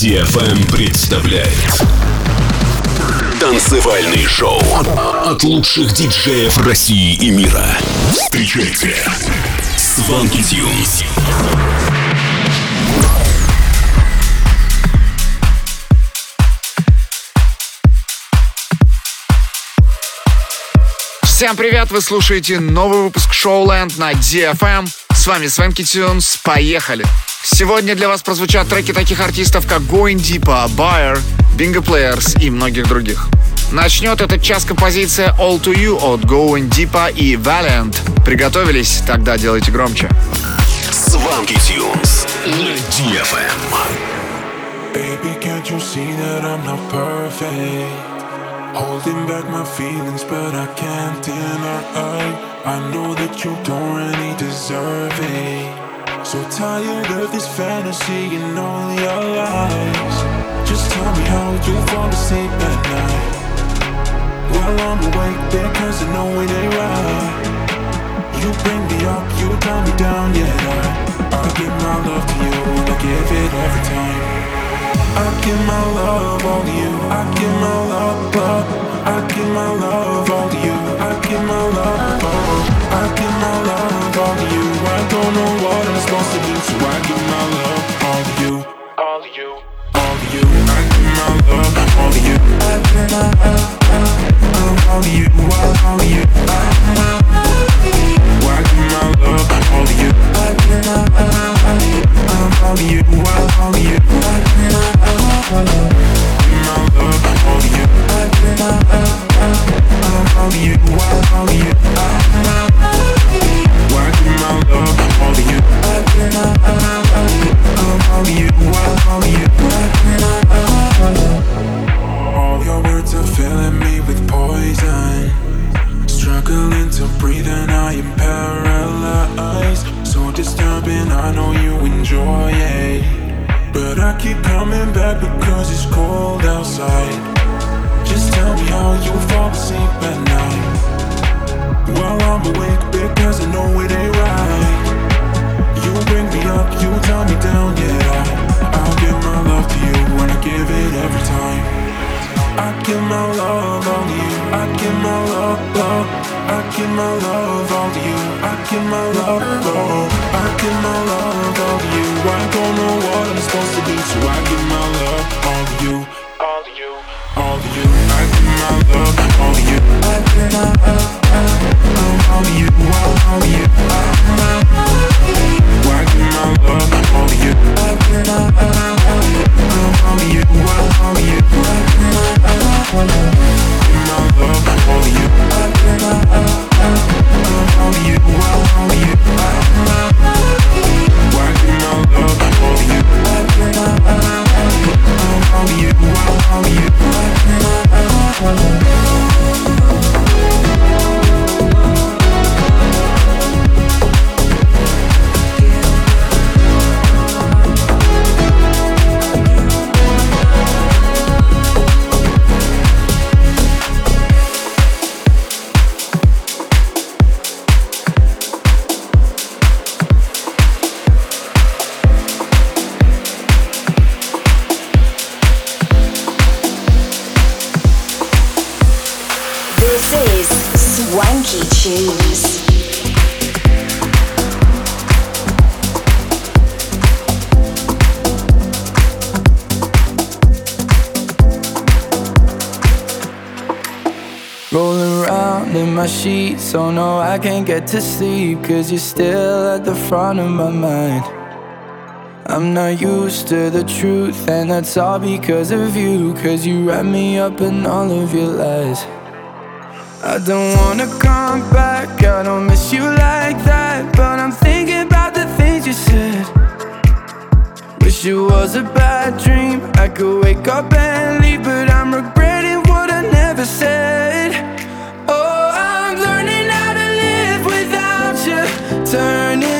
DFM представляет Танцевальный шоу от лучших диджеев России и мира. Встречайте Сванки Тюнс. Всем привет, вы слушаете новый выпуск Showland на DFM. С вами Свенки Тюнс, поехали! Сегодня для вас прозвучат треки таких артистов, как Going Deepa, Bayer, Bingo Players и многих других. Начнет этот час композиция All To You от Going Deepa и Valiant. Приготовились? Тогда делайте громче. Сванки Тюнс на DFM. Baby, can't you see that I'm not perfect? Holding back my feelings, but I can't deny. I know that you don't really deserve it. So tired of this fantasy and all your lies. Just tell me how you fall asleep at night. While I'm awake, because I know it ain't right. You bring me up, you calm me down, yeah. I, I give my love to you, and I give it every time. I give my love all to you. I give my love, love. I give my love all to you. I give my love, all. I give my love don't know what I'm supposed to do, so I give my love all to you. All to you. All to you. I give my love all to you. I give my love all to you. All to you. I give my love all to you. I give my love all to you. All to you. All Swanky Tunes. Rolling around in my sheets, oh no, I can't get to sleep. Cause you're still at the front of my mind. I'm not used to the truth, and that's all because of you. Cause you wrap me up in all of your lies. I don't wanna come back, I don't miss you like that. But I'm thinking about the things you said. Wish it was a bad dream. I could wake up and leave, but I'm regretting what I never said. Oh, I'm learning how to live without you. Turning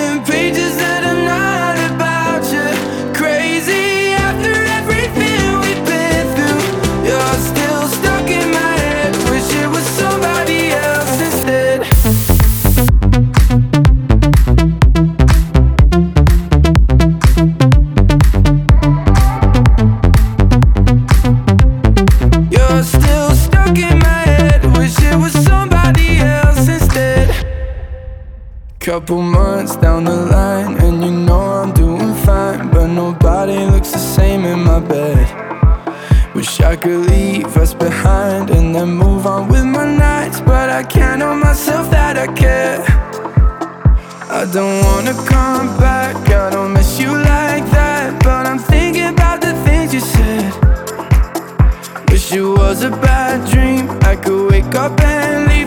Couple months down the line, and you know I'm doing fine. But nobody looks the same in my bed. Wish I could leave us behind and then move on with my nights. But I can't help myself that I care. I don't wanna come back, I don't miss you like that. But I'm thinking about the things you said. Wish it was a bad dream, I could wake up and leave.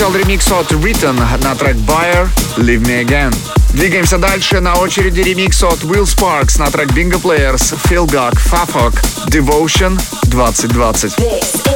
Прозвучал ремикс от Written на трек Buyer Leave Me Again. Двигаемся дальше. На очереди ремикс от Will Sparks на трек Bingo Players, Phil Gug, Fafok, Devotion 2020.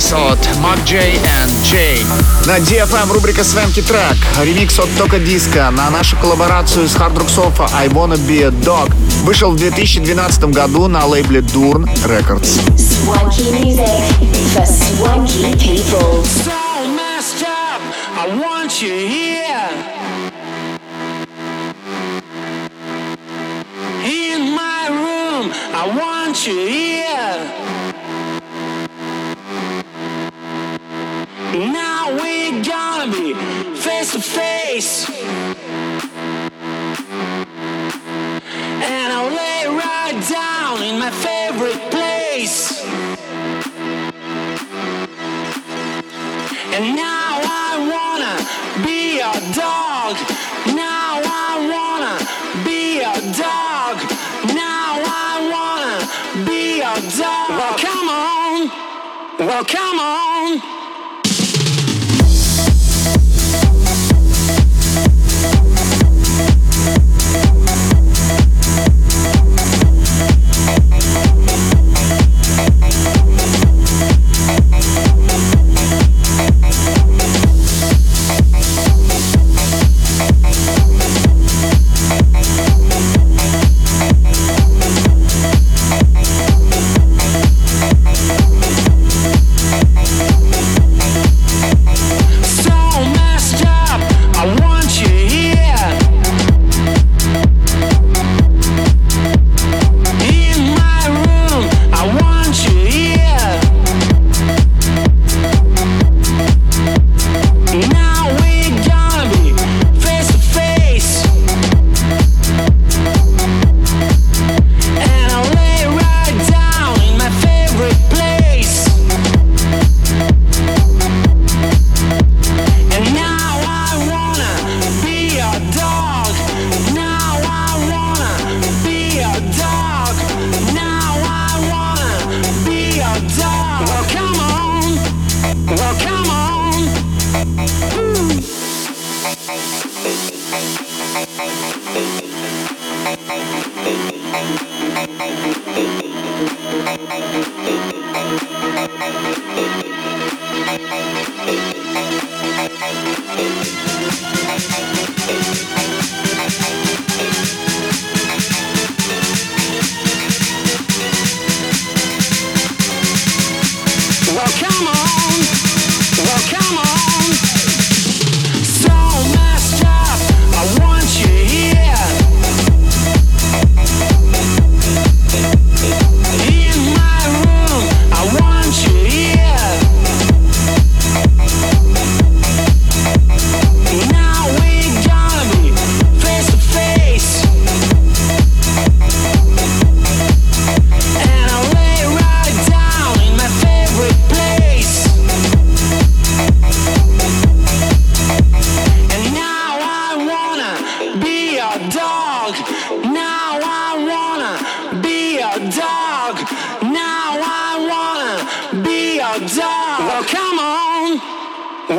Promises от Mark J and J. На DFM рубрика Свенки трек. Ремикс от Тока Диска на нашу коллаборацию с Hard Rock Sofa I Wanna Be a Dog вышел в 2012 году на лейбле Durn Records. Swanky music for swanky people.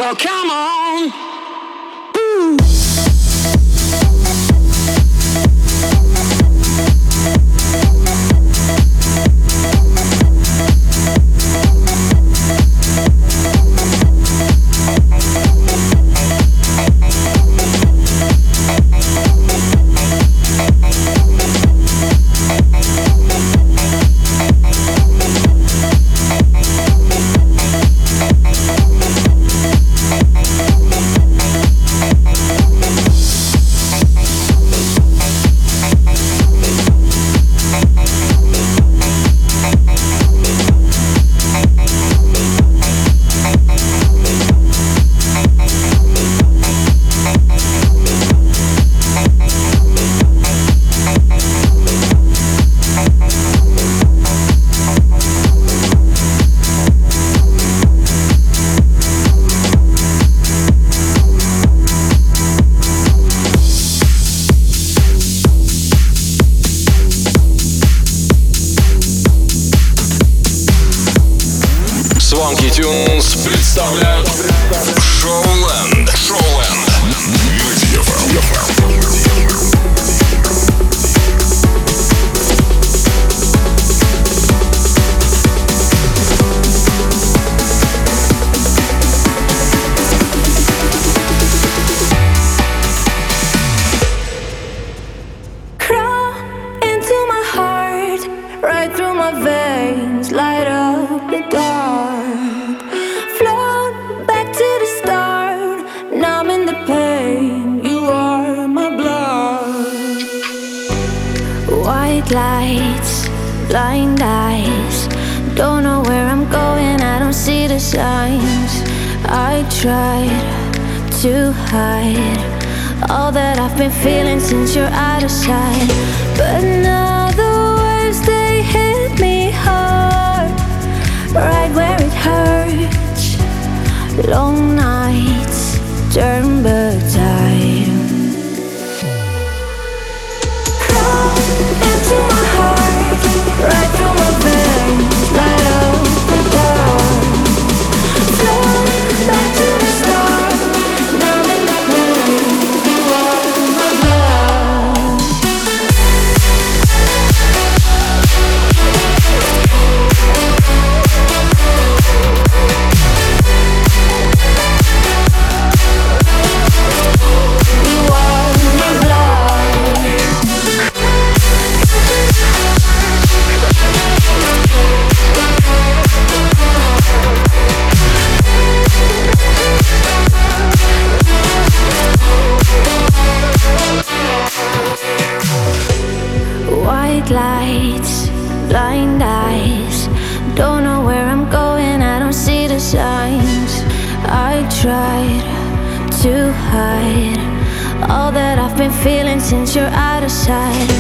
Well, come on. blind eyes. Don't know where I'm going, I don't see the signs. I tried to hide all that I've been feeling since you're out of sight. But now the words they hit me hard, right where it hurts. Long nights turn but time. side.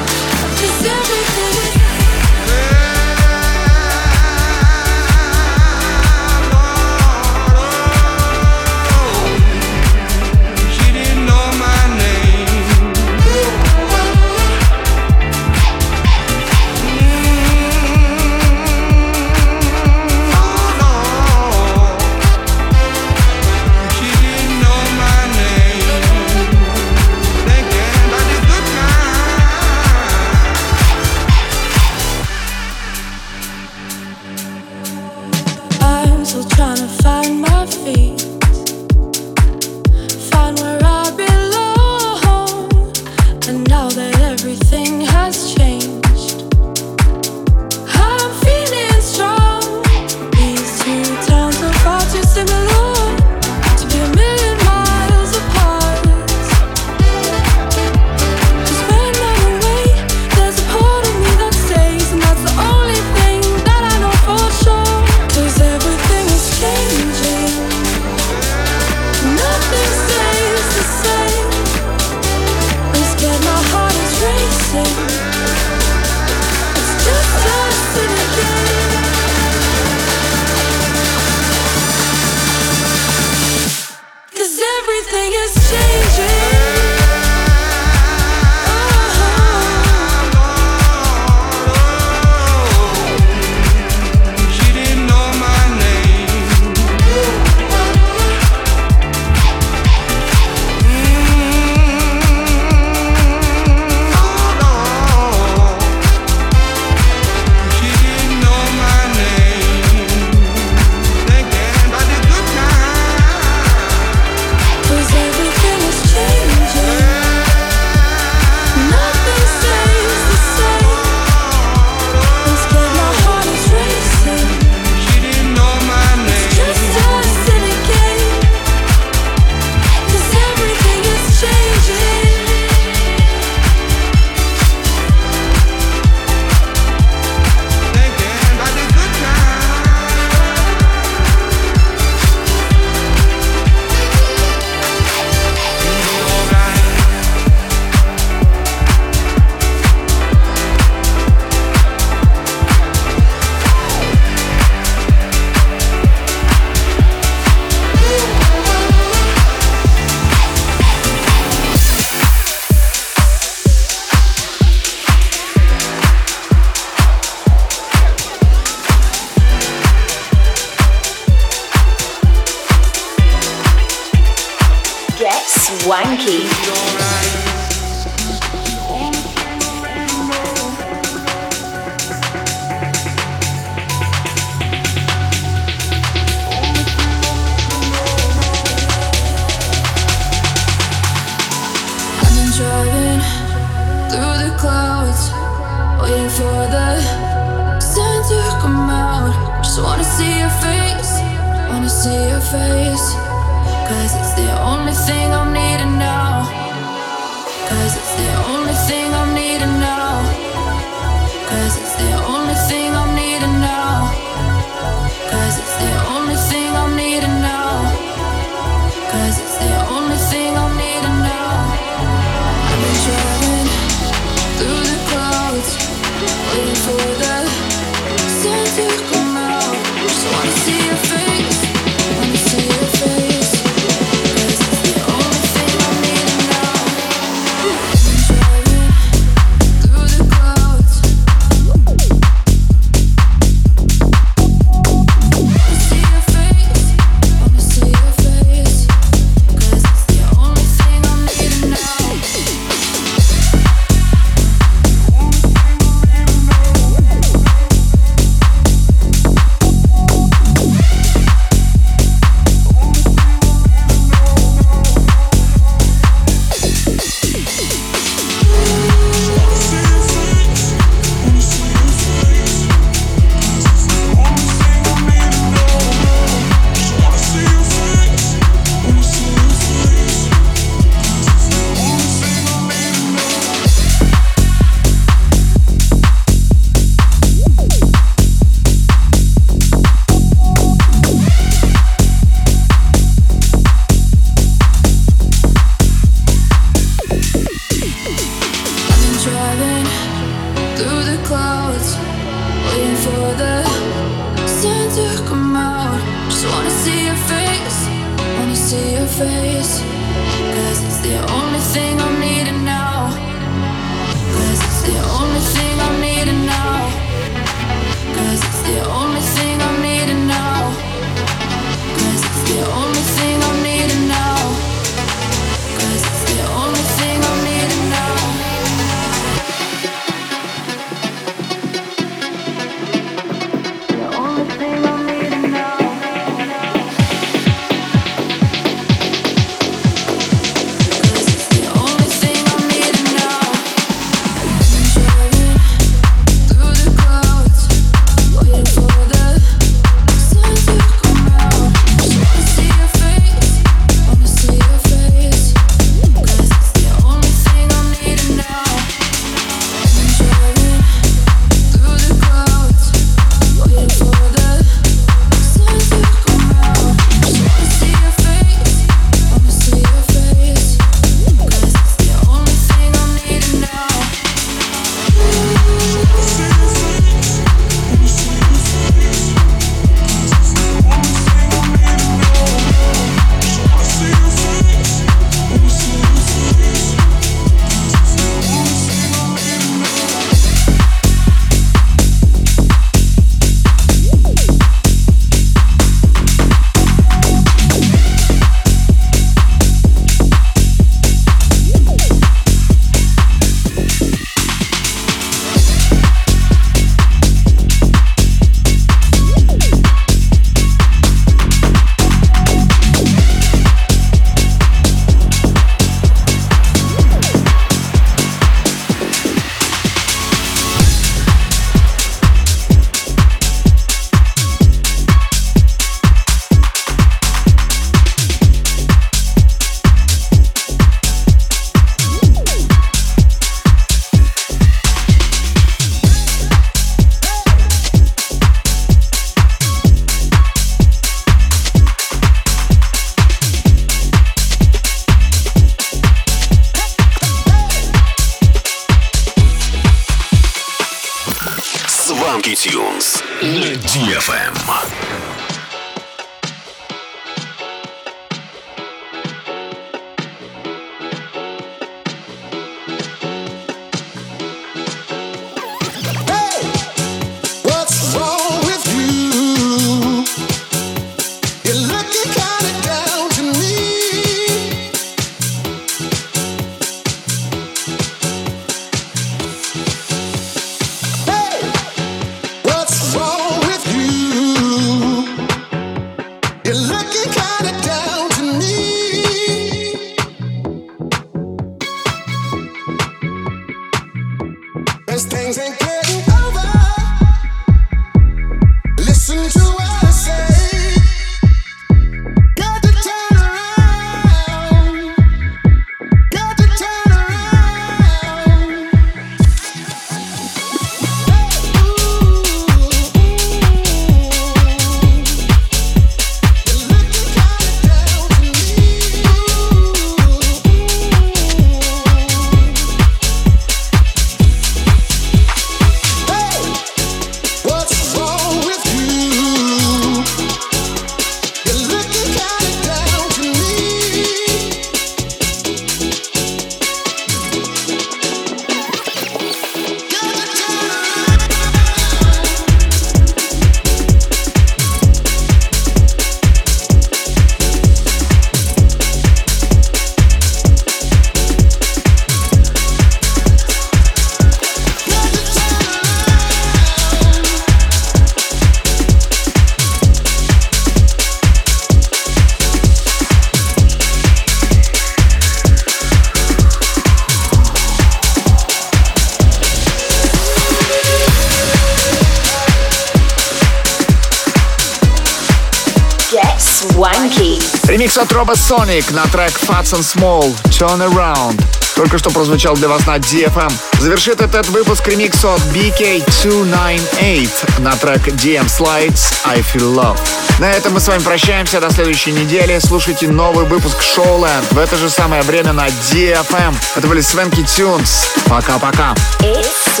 группа Sonic на трек Fats and Small Turn Around. Только что прозвучал для вас на DFM. Завершит этот выпуск ремикс от BK298 на трек DM Slides I Feel Love. На этом мы с вами прощаемся до следующей недели. Слушайте новый выпуск Showland в это же самое время на DFM. Это были Свенки Тюнс. Пока-пока. It's